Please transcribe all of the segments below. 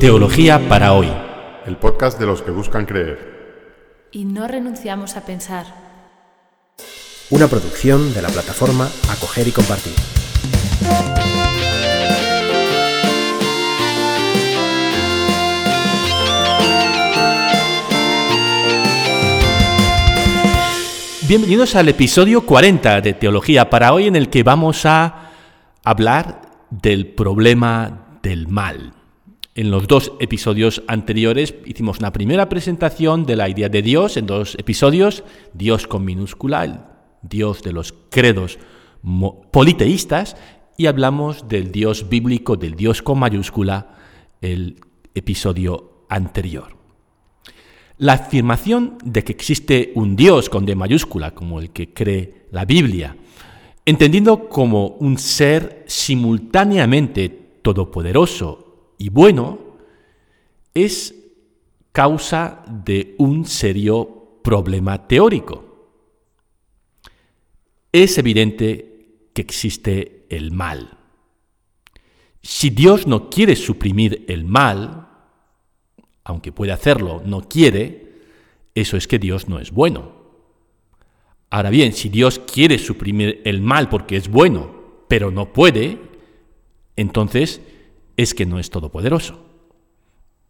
Teología para hoy. El podcast de los que buscan creer. Y no renunciamos a pensar. Una producción de la plataforma Acoger y Compartir. Bienvenidos al episodio 40 de Teología para hoy en el que vamos a hablar del problema del mal. En los dos episodios anteriores hicimos una primera presentación de la idea de Dios en dos episodios, Dios con minúscula, el Dios de los credos politeístas, y hablamos del Dios bíblico, del Dios con mayúscula, el episodio anterior. La afirmación de que existe un Dios con D mayúscula, como el que cree la Biblia, entendiendo como un ser simultáneamente todopoderoso y bueno, es causa de un serio problema teórico. Es evidente que existe el mal. Si Dios no quiere suprimir el mal, aunque puede hacerlo, no quiere, eso es que Dios no es bueno. Ahora bien, si Dios quiere suprimir el mal porque es bueno, pero no puede, entonces es que no es todopoderoso.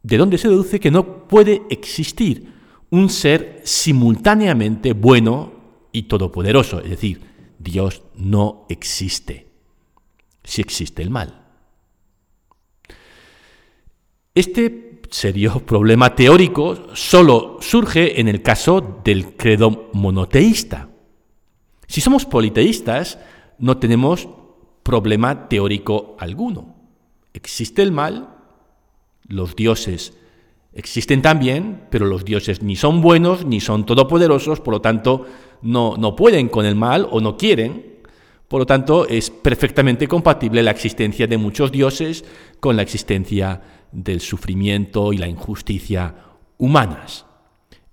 ¿De dónde se deduce que no puede existir un ser simultáneamente bueno y todopoderoso? Es decir, Dios no existe si existe el mal. Este serio problema teórico solo surge en el caso del credo monoteísta. Si somos politeístas, no tenemos problema teórico alguno. Existe el mal, los dioses existen también, pero los dioses ni son buenos ni son todopoderosos, por lo tanto no, no pueden con el mal o no quieren. Por lo tanto, es perfectamente compatible la existencia de muchos dioses con la existencia del sufrimiento y la injusticia humanas.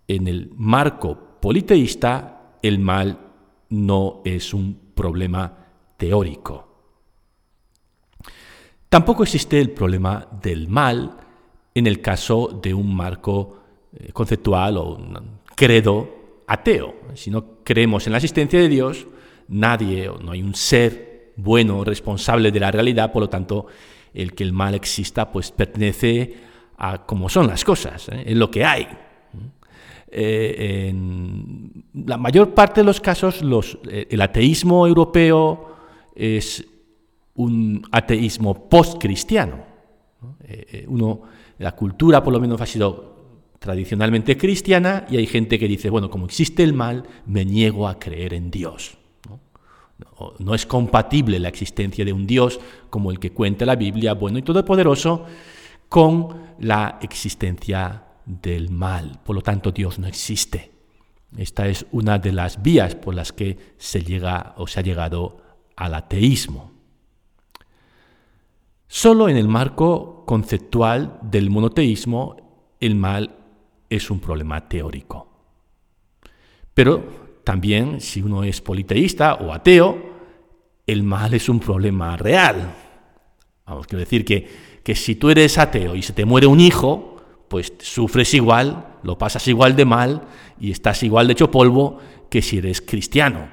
En el marco politeísta, el mal no es un problema teórico. Tampoco existe el problema del mal en el caso de un marco eh, conceptual o un credo ateo. Si no creemos en la existencia de Dios, nadie o no hay un ser bueno responsable de la realidad, por lo tanto, el que el mal exista, pues pertenece a cómo son las cosas, ¿eh? en lo que hay. Eh, en la mayor parte de los casos, eh, el ateísmo europeo es un ateísmo post-cristiano. uno, la cultura, por lo menos, ha sido tradicionalmente cristiana y hay gente que dice, bueno, como existe el mal, me niego a creer en Dios. No es compatible la existencia de un Dios como el que cuenta la Biblia, bueno y todopoderoso, con la existencia del mal. Por lo tanto, Dios no existe. Esta es una de las vías por las que se llega o se ha llegado al ateísmo. Solo en el marco conceptual del monoteísmo el mal es un problema teórico. Pero también, si uno es politeísta o ateo, el mal es un problema real. Vamos, quiero decir que, que si tú eres ateo y se te muere un hijo, pues sufres igual, lo pasas igual de mal y estás igual de hecho polvo que si eres cristiano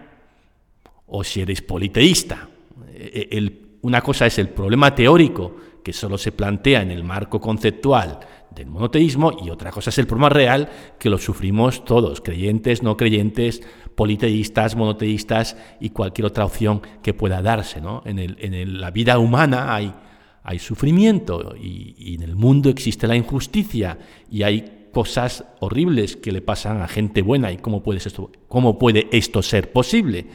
o si eres politeísta. E, e, una cosa es el problema teórico que solo se plantea en el marco conceptual del monoteísmo y otra cosa es el problema real que lo sufrimos todos, creyentes, no creyentes, politeístas, monoteístas y cualquier otra opción que pueda darse. ¿no? En, la vida humana hay, hay sufrimiento y, en el mundo existe la injusticia y hay cosas horribles que le pasan a gente buena y cómo puede esto, cómo puede esto ser posible.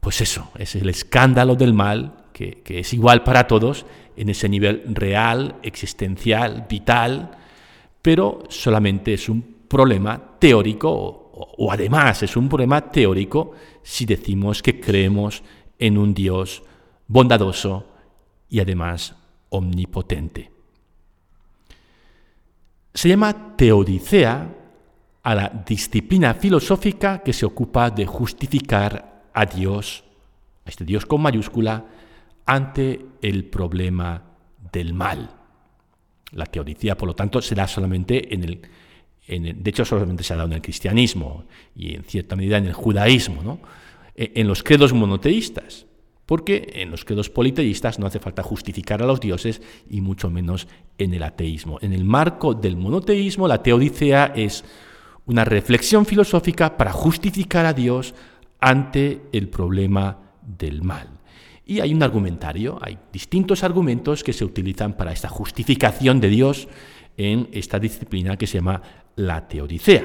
Pues eso, es el escándalo del mal que, que es igual para todos en ese nivel real, existencial, vital, pero solamente es un problema teórico o, además es un problema teórico si decimos que creemos en un Dios bondadoso y además omnipotente. Se llama teodicea a la disciplina filosófica que se ocupa de justificar a Dios, a este Dios con mayúscula, ante el problema del mal. La teodicea, por lo tanto, será solamente en el, de hecho solamente se ha dado en el cristianismo y en cierta medida en el judaísmo, ¿no? E, en los credos monoteístas, porque en los credos politeístas no hace falta justificar a los dioses y mucho menos en el ateísmo. En el marco del monoteísmo, la teodicea es una reflexión filosófica para justificar a Dios ante el problema del mal. Y hay un argumentario, hay distintos argumentos que se utilizan para esta justificación de Dios en esta disciplina que se llama la teodicea.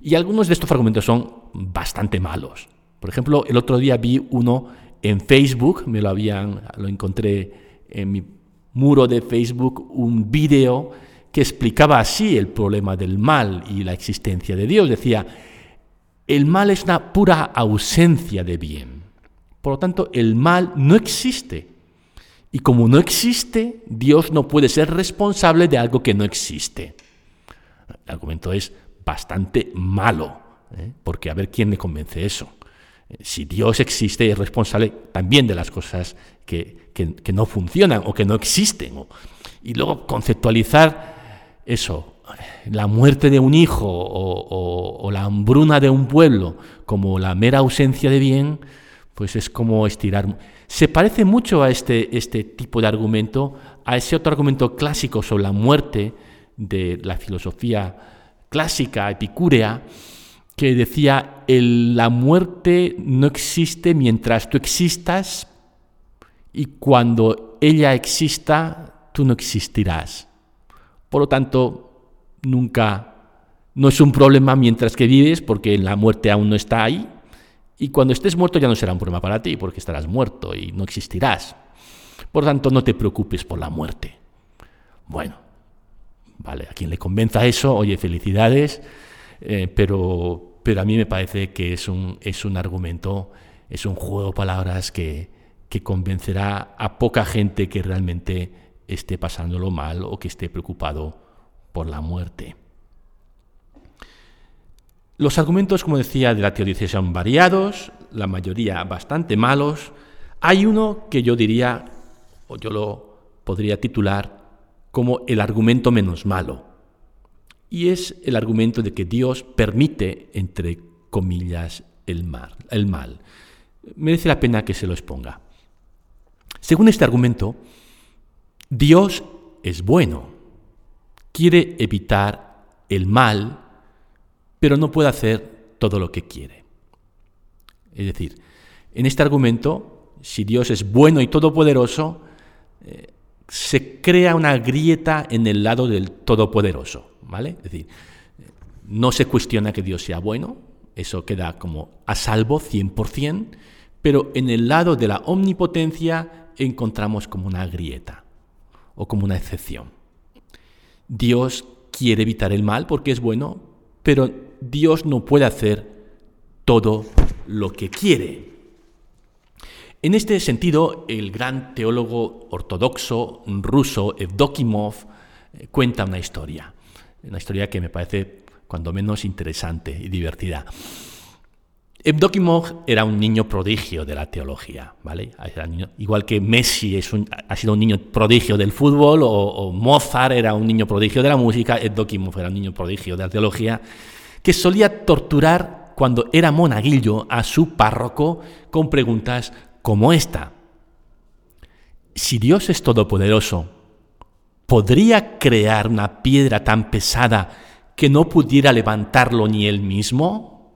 Y algunos de estos argumentos son bastante malos. Por ejemplo, el otro día vi uno en Facebook, me lo habían, lo encontré en mi muro de Facebook, un vídeo que explicaba así el problema del mal y la existencia de Dios. Decía, el mal es una pura ausencia de bien. Por lo tanto, el mal no existe. Y como no existe, Dios no puede ser responsable de algo que no existe. El argumento es bastante malo, ¿eh? porque a ver quién le convence eso. Si Dios existe, es responsable también de las cosas que, no funcionan o que no existen. Y luego conceptualizar eso, la muerte de un hijo o la hambruna de un pueblo como la mera ausencia de bien, pues es como estirar. Se parece mucho a este, este tipo de argumento, a ese otro argumento clásico sobre la muerte de la filosofía clásica, epicúrea, que decía, la muerte no existe mientras tú existas y cuando ella exista, tú no existirás. Por lo tanto, nunca, no es un problema mientras que vives, porque la muerte aún no está ahí, y cuando estés muerto ya no será un problema para ti, porque estarás muerto y no existirás. Por tanto, no te preocupes por la muerte. Bueno, vale, a quien le convenza eso, oye, felicidades, eh, pero, pero a mí me parece que es un, es un argumento, es un juego de palabras que, que convencerá a poca gente que realmente esté pasándolo mal o que esté preocupado por la muerte. Los argumentos, como decía, de la teodicea son variados, la mayoría bastante malos. Hay uno que yo diría, o yo lo podría titular como el argumento menos malo. Y es el argumento de que Dios permite, entre comillas, el mal. El mal. Merece la pena que se lo exponga. Según este argumento, Dios es bueno, quiere evitar el mal pero no puede hacer todo lo que quiere. Es decir, en este argumento, si Dios es bueno y todopoderoso, eh, se crea una grieta en el lado del todopoderoso, ¿vale? Es decir, no se cuestiona que Dios sea bueno, eso queda como a salvo 100%, pero en el lado de la omnipotencia encontramos como una grieta o como una excepción. Dios quiere evitar el mal porque es bueno, pero Dios no puede hacer todo lo que quiere. En este sentido, el gran teólogo ortodoxo ruso Evdokimov eh, cuenta una historia, una historia que me parece cuando menos interesante y divertida. Evdokimov era un niño prodigio de la teología, ¿vale? igual que Messi es ha sido un niño prodigio del fútbol o, o, Mozart era un niño prodigio de la música, Evdokimov era un niño prodigio de la teología que solía torturar cuando era monaguillo a su párroco con preguntas como esta. Si Dios es todopoderoso, ¿podría crear una piedra tan pesada que no pudiera levantarlo ni él mismo?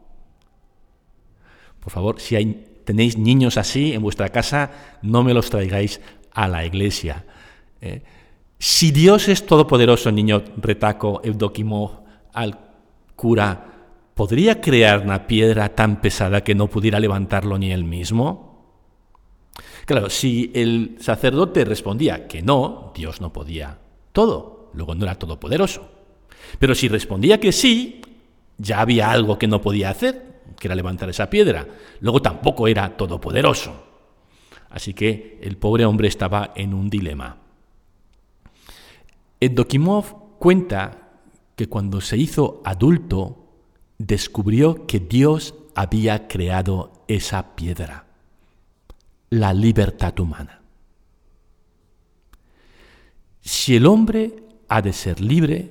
Por favor, si tenéis niños así en vuestra casa, no me los traigáis a la iglesia. Eh, si Dios es todopoderoso, niño retaco Evdokimov, al cura, ¿podría crear una piedra tan pesada que no pudiera levantarlo ni él mismo? Claro, si el sacerdote respondía que no, Dios no podía todo, luego no era todopoderoso. Pero si respondía que sí, ya había algo que no podía hacer, que era levantar esa piedra. Luego tampoco era todopoderoso. Así que el pobre hombre estaba en un dilema. Edokimov cuenta que cuando se hizo adulto descubrió que Dios había creado esa piedra, la libertad humana. si el hombre ha de ser libre,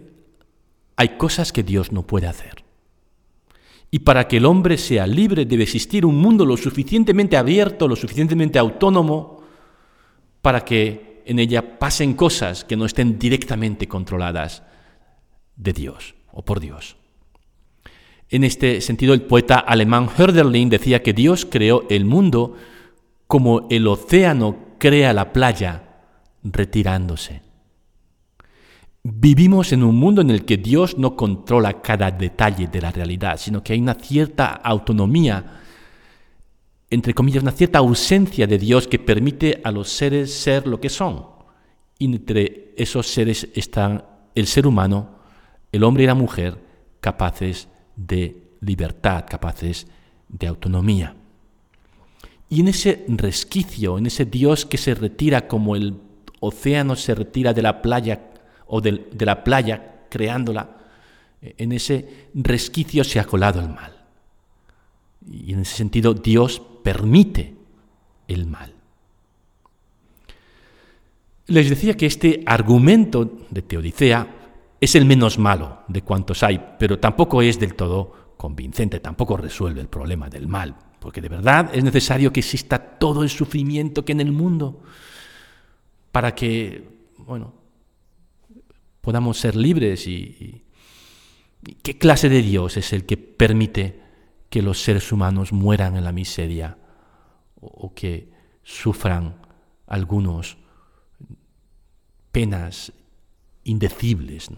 hay cosas que Dios no puede hacer. Y para que el hombre sea libre debe existir un mundo lo suficientemente abierto, lo suficientemente autónomo, para que en ella pasen cosas que no estén directamente controladas de Dios o por Dios. En este sentido, el poeta alemán Hölderlin decía que Dios creó el mundo como el océano crea la playa retirándose. Vivimos en un mundo en el que Dios no controla cada detalle de la realidad, sino que hay una cierta autonomía, entre comillas, una cierta ausencia de Dios que permite a los seres ser lo que son. Y entre esos seres están el ser humano, el hombre y la mujer, capaces de libertad, capaces de autonomía. Y en ese resquicio, en ese Dios que se retira como el océano se retira de la playa o de, la playa creándola, en ese resquicio se ha colado el mal. Y en ese sentido Dios permite el mal. Les decía que este argumento de Teodicea es el menos malo de cuantos hay, pero tampoco es del todo convincente, tampoco resuelve el problema del mal, porque de verdad es necesario que exista todo el sufrimiento que en el mundo para que, bueno, podamos ser libres y, qué clase de Dios es el que permite que los seres humanos mueran en la miseria o, que sufran algunos penas indecibles.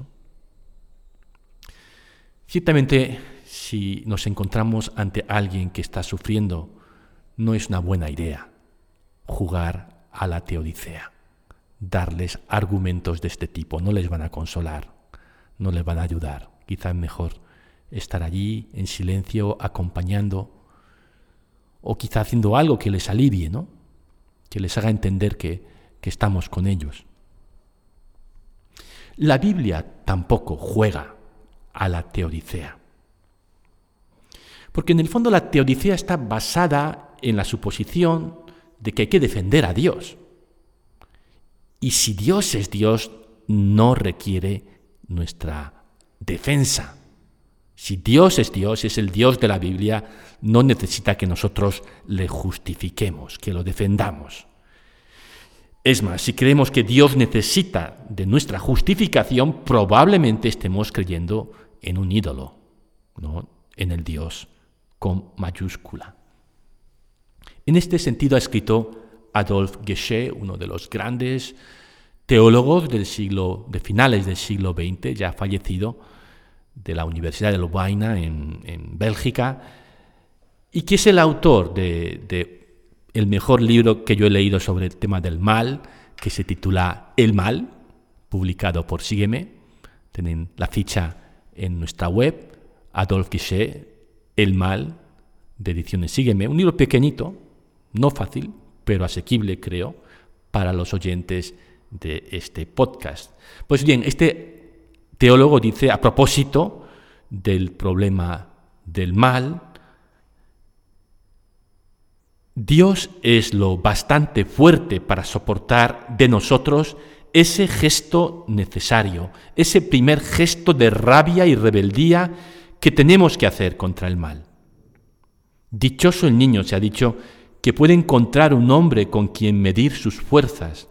Ciertamente, si nos encontramos ante alguien que está sufriendo, no es una buena idea jugar a la teodicea darles argumentos de este tipo, no les van a consolar, no les van a ayudar. Quizás mejor estar allí en silencio, acompañando, o quizá haciendo algo que les alivie, ¿no? que les haga entender que, que estamos con ellos. La Biblia tampoco juega a la teodicea. Porque en el fondo la teodicea está basada en la suposición de que hay que defender a Dios. Y si Dios es Dios, no requiere nuestra defensa. Si Dios es Dios, es el Dios de la Biblia, no necesita que nosotros le justifiquemos, que lo defendamos. Es más, si creemos que Dios necesita de nuestra justificación, probablemente estemos creyendo en un ídolo, ¿no? en el Dios con mayúscula. En este sentido ha escrito Adolf Geshe, uno de los grandes teólogos del siglo, de finales del siglo XX, ya fallecido, de la Universidad de Lovaina en, en Bélgica, y que es el autor de, el mejor libro que yo he leído sobre el tema del mal, que se titula El mal, publicado por Sígueme. Tienen la ficha en nuestra web, Adolf Guichet, El mal, de ediciones Sígueme. Un libro pequeñito, no fácil, pero asequible, creo, para los oyentes de este podcast. Pues bien, este teólogo dice, a propósito del problema del mal, Dios es lo bastante fuerte para soportar de nosotros ese gesto necesario, ese primer gesto de rabia y rebeldía que tenemos que hacer contra el mal. Dichoso el niño, se ha dicho, que puede encontrar un hombre con quien medir sus fuerzas,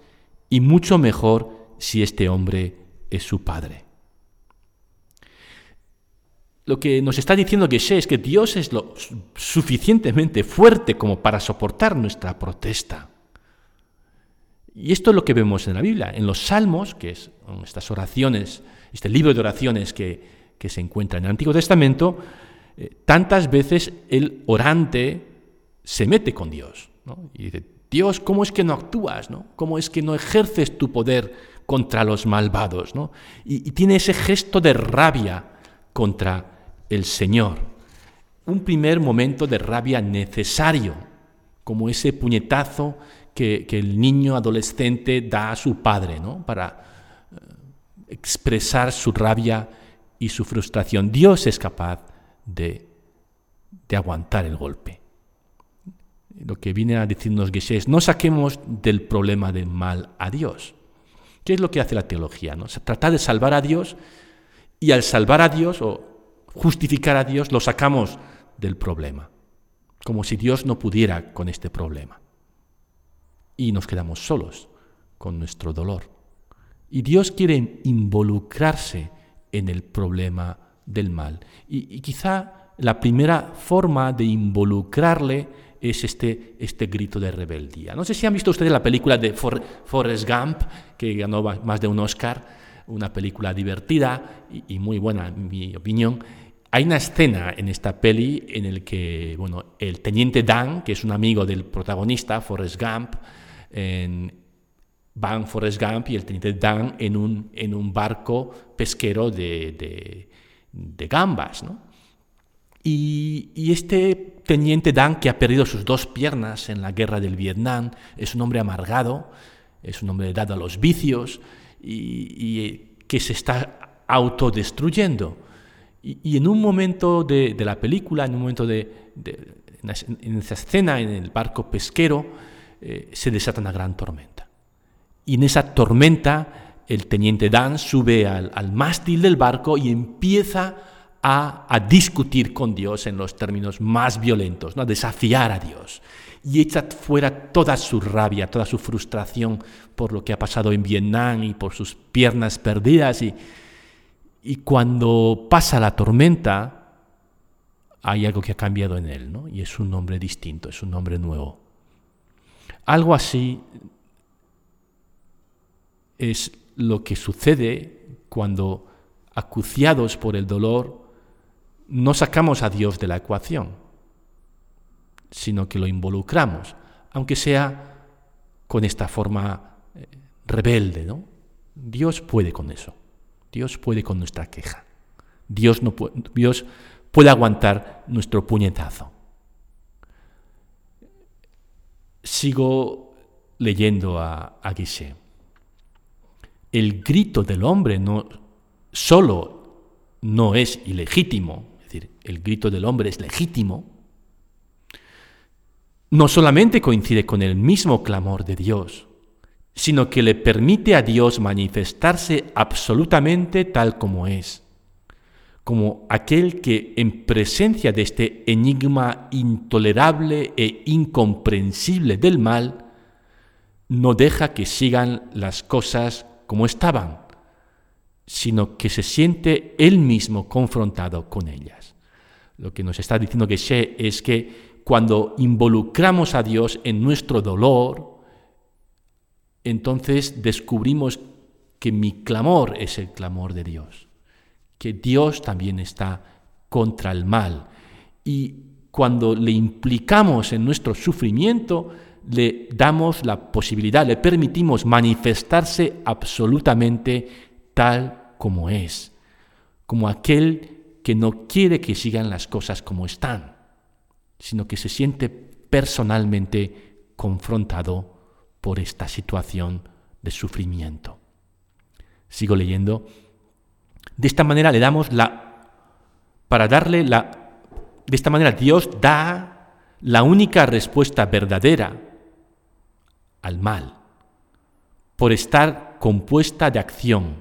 y mucho mejor si este hombre es su padre. Lo que nos está diciendo Geshe es que Dios es lo suficientemente fuerte como para soportar nuestra protesta. Y esto es lo que vemos en la Biblia, en los Salmos, que es estas oraciones, este libro de oraciones que, se encuentra en el Antiguo Testamento, eh, tantas veces el orante se mete con Dios y dice, Dios, ¿cómo es que no actúas? ¿no? ¿Cómo es que no ejerces tu poder contra los malvados? ¿no? Y, tiene ese gesto de rabia contra el Señor. Un primer momento de rabia necesario, como ese puñetazo que, el niño adolescente da a su padre ¿no? para eh, expresar su rabia y su frustración. Dios es capaz de aguantar el golpe lo que viene a decirnos Geshe es, no saquemos del problema del mal a Dios. ¿Qué es lo que hace la teología? ¿no? Se trata de salvar a Dios y al salvar a Dios o justificar a Dios lo sacamos del problema, como si Dios no pudiera con este problema. Y nos quedamos solos con nuestro dolor. Y Dios quiere involucrarse en el problema del mal. Y, quizá la primera forma de involucrarle es este, este grito de rebeldía. No sé si han visto ustedes la película de Forrest Gump, que ganó más de un Oscar, una película divertida y, muy buena, en mi opinión. Hay una escena en esta peli en el que bueno, el teniente Dan, que es un amigo del protagonista, Forrest Gump, en, van Forrest Gump y el teniente Dan en un, en un barco pesquero de, de, gambas. ¿no? Y, y, este teniente Dan, que ha perdido sus dos piernas en la guerra del Vietnam, es un hombre amargado, es un hombre dado a los vicios y, que se está autodestruyendo. Y, en un momento de, de, la película, en un momento de, en esa escena en el barco pesquero, eh, se desata una gran tormenta. Y en esa tormenta el teniente Dan sube al, mástil del barco y empieza a, discutir con Dios en los términos más violentos, ¿no? a desafiar a Dios. Y echa fuera toda su rabia, toda su frustración por lo que ha pasado en Vietnam y por sus piernas perdidas. Y, y cuando pasa la tormenta, hay algo que ha cambiado en él, ¿no? y es un nombre distinto, es un nombre nuevo. Algo así es lo que sucede cuando, acuciados por el dolor, no sacamos a Dios de la ecuación, sino que lo involucramos, aunque sea con esta forma eh, rebelde. ¿no? Dios puede con eso, Dios puede con nuestra queja, Dios, puede, aguantar nuestro puñetazo. Sigo leyendo a, a el grito del hombre no solo no es ilegítimo, es decir, el grito del hombre es legítimo, no solamente coincide con el mismo clamor de Dios, sino que le permite a Dios manifestarse absolutamente tal como es, como aquel que en presencia de este enigma intolerable e incomprensible del mal, no deja que sigan las cosas como estaban, sino que se siente él mismo confrontado con ellas. Lo que nos está diciendo Geshe es que cuando involucramos a Dios en nuestro dolor, entonces descubrimos que mi clamor es el clamor de Dios, que Dios también está contra el mal. Y cuando le implicamos en nuestro sufrimiento, le damos la posibilidad, le permitimos manifestarse absolutamente tal como es, como aquel que no quiere que sigan las cosas como están, sino que se siente personalmente confrontado por esta situación de sufrimiento. Sigo leyendo. De esta manera le damos la, para darle la, de esta manera Dios da la única respuesta verdadera al mal, por estar compuesta de acción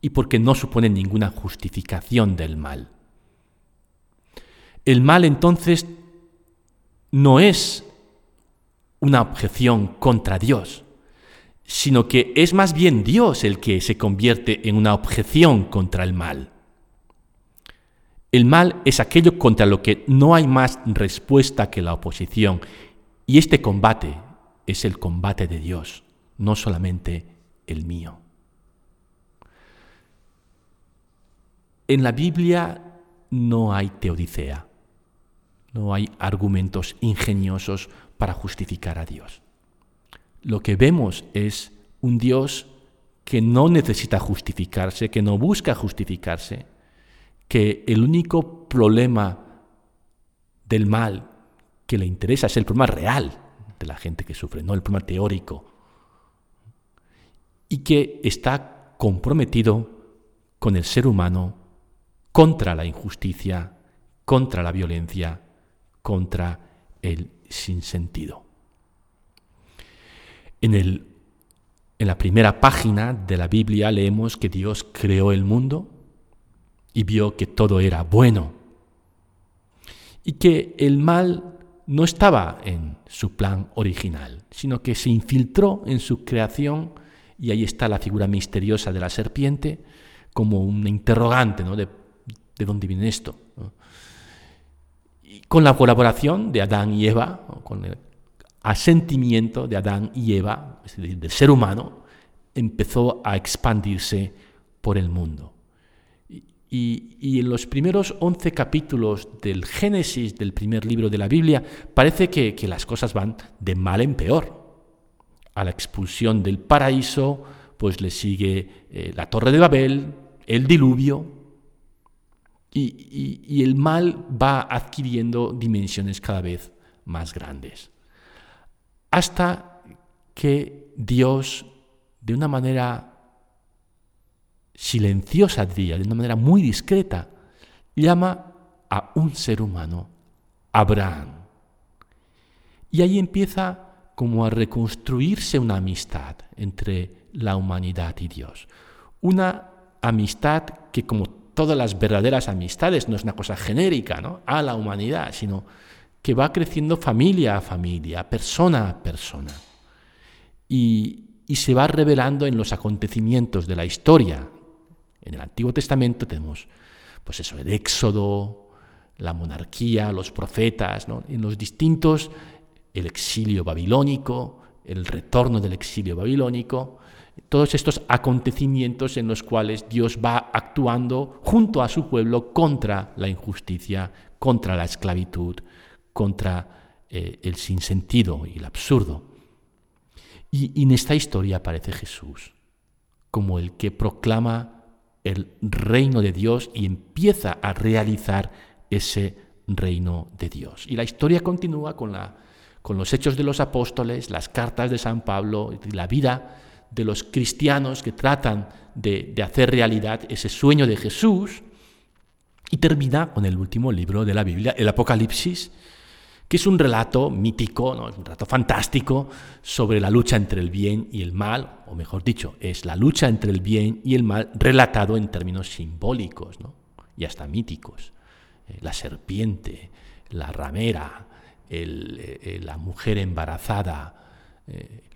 y porque no supone ninguna justificación del mal. El mal entonces no es una objeción contra Dios, sino que es más bien Dios el que se convierte en una objeción contra el mal. El mal es aquello contra lo que no hay más respuesta que la oposición, y este combate es el combate de Dios, no solamente el mío. En la Biblia no hay teodicea, no hay argumentos ingeniosos para justificar a Dios. Lo que vemos es un Dios que no necesita justificarse, que no busca justificarse, que el único problema del mal que le interesa es el problema real, de la gente que sufre, no el problema teórico, y que está comprometido con el ser humano contra la injusticia, contra la violencia, contra el sinsentido. En el, En la primera página de la Biblia leemos que Dios creó el mundo y vio que todo era bueno y que el mal no estaba en su plan original, sino que se infiltró en su creación y ahí está la figura misteriosa de la serpiente como un interrogante ¿no? de, dónde viene esto. Y con la colaboración de Adán y Eva, con el asentimiento de Adán y Eva, es decir, del ser humano, empezó a expandirse por el mundo. Y, en los primeros 11 capítulos del Génesis, del primer libro de la Biblia, parece que, las cosas van de mal en peor. A la expulsión del paraíso, pues le sigue eh, la torre de Babel, el diluvio, y, y el mal va adquiriendo dimensiones cada vez más grandes. Hasta que Dios, de una manera silenciosa, diría, de una manera muy discreta, llama a un ser humano, Abraham. Y ahí empieza como a reconstruirse una amistad entre la humanidad y Dios. Una amistad que como todas las verdaderas amistades no es una cosa genérica ¿no? a la humanidad, sino que va creciendo familia a familia, persona a persona. Y, y se va revelando en los acontecimientos de la historia, en el Antiguo Testamento tenemos, pues eso, el Éxodo, la monarquía, los profetas, en los distintos, el exilio babilónico, el retorno del exilio babilónico, todos estos acontecimientos en los cuales Dios va actuando junto a su pueblo contra la injusticia, contra la esclavitud, contra eh, el sinsentido y el absurdo. y en esta historia aparece Jesús como el que proclama el reino de Dios y empieza a realizar ese reino de Dios. Y la historia continúa con, la, con los hechos de los apóstoles, las cartas de San Pablo, la vida de los cristianos que tratan de, de hacer realidad ese sueño de Jesús, y termina con el último libro de la Biblia, el Apocalipsis, que es un relato mítico, ¿no? es un relato fantástico sobre la lucha entre el bien y el mal, o mejor dicho, es la lucha entre el bien y el mal relatado en términos simbólicos ¿no? y hasta míticos. Eh, la serpiente, la ramera, eh, eh, la mujer embarazada,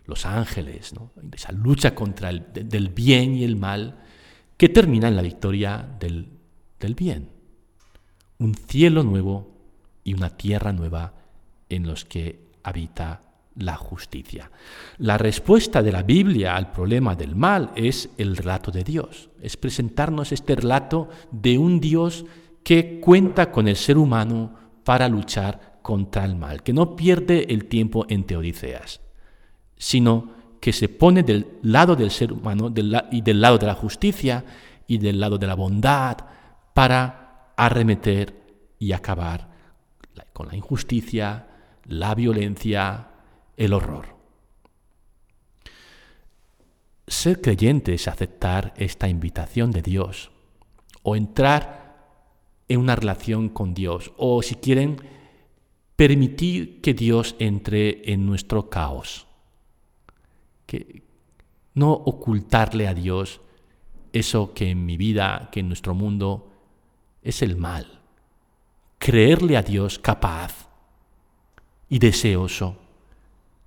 los ángeles, esa lucha contra el del bien y el mal que termina en la victoria del, del bien. Un cielo nuevo y una tierra nueva en los que habita la justicia. La respuesta de la Biblia al problema del mal es el relato de Dios, es presentarnos este relato de un Dios que cuenta con el ser humano para luchar contra el mal, que no pierde el tiempo en teodiceas, sino que se pone del lado del ser humano y del lado de la justicia y del lado de la bondad para arremeter y acabar con la injusticia, la violencia, el horror. Ser creyente es aceptar esta invitación de Dios o entrar en una relación con Dios o si quieren permitir que Dios entre en nuestro caos. Que no ocultarle a Dios eso que en mi vida, que en nuestro mundo es el mal. Creerle a Dios capaz y deseoso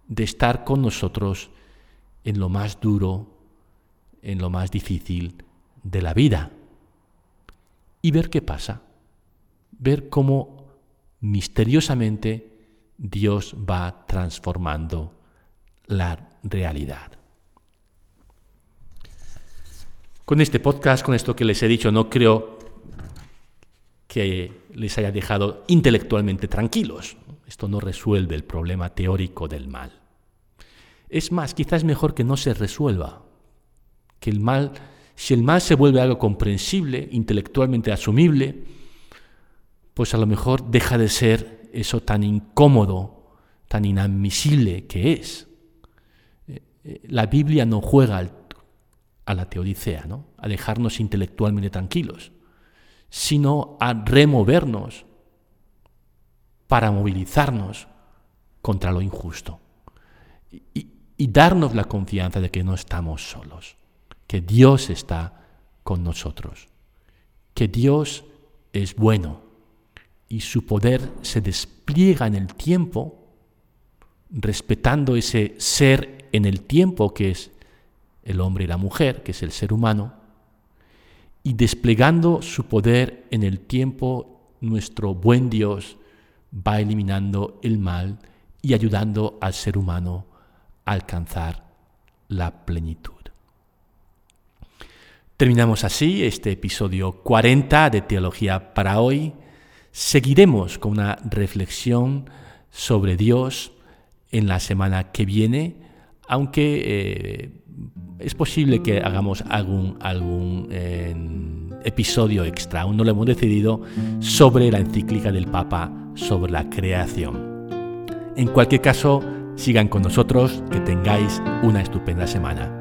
de estar con nosotros en lo más duro, en lo más difícil de la vida. Y ver qué pasa. Ver cómo misteriosamente Dios va transformando la realidad. Con este podcast, con esto que les he dicho, no creo que les haya dejado intelectualmente tranquilos. Esto no resuelve el problema teórico del mal. Es más, quizás es mejor que no se resuelva. Que el mal, si el mal se vuelve algo comprensible, intelectualmente asumible, pues a lo mejor deja de ser eso tan incómodo, tan inadmisible que es. Eh, eh, la Biblia no juega a la teodicea, ¿no? a dejarnos intelectualmente tranquilos, sino a removernos para movilizarnos contra lo injusto. Y, darnos la confianza de que no estamos solos, que Dios está con nosotros, que Dios es bueno y su poder se despliega en el tiempo, respetando ese ser en el tiempo que es el hombre y la mujer, que es el ser humano, y desplegando su poder en el tiempo, nuestro buen Dios va eliminando el mal y ayudando al ser humano a alcanzar la plenitud. Terminamos así este episodio 40 de Teología para hoy. Seguiremos con una reflexión sobre Dios en la semana que viene, aunque eh, es posible que hagamos algún, algún eh, episodio extra, aún no lo hemos decidido, sobre la encíclica del Papa sobre la creación. En cualquier caso, sigan con nosotros, que tengáis una estupenda semana.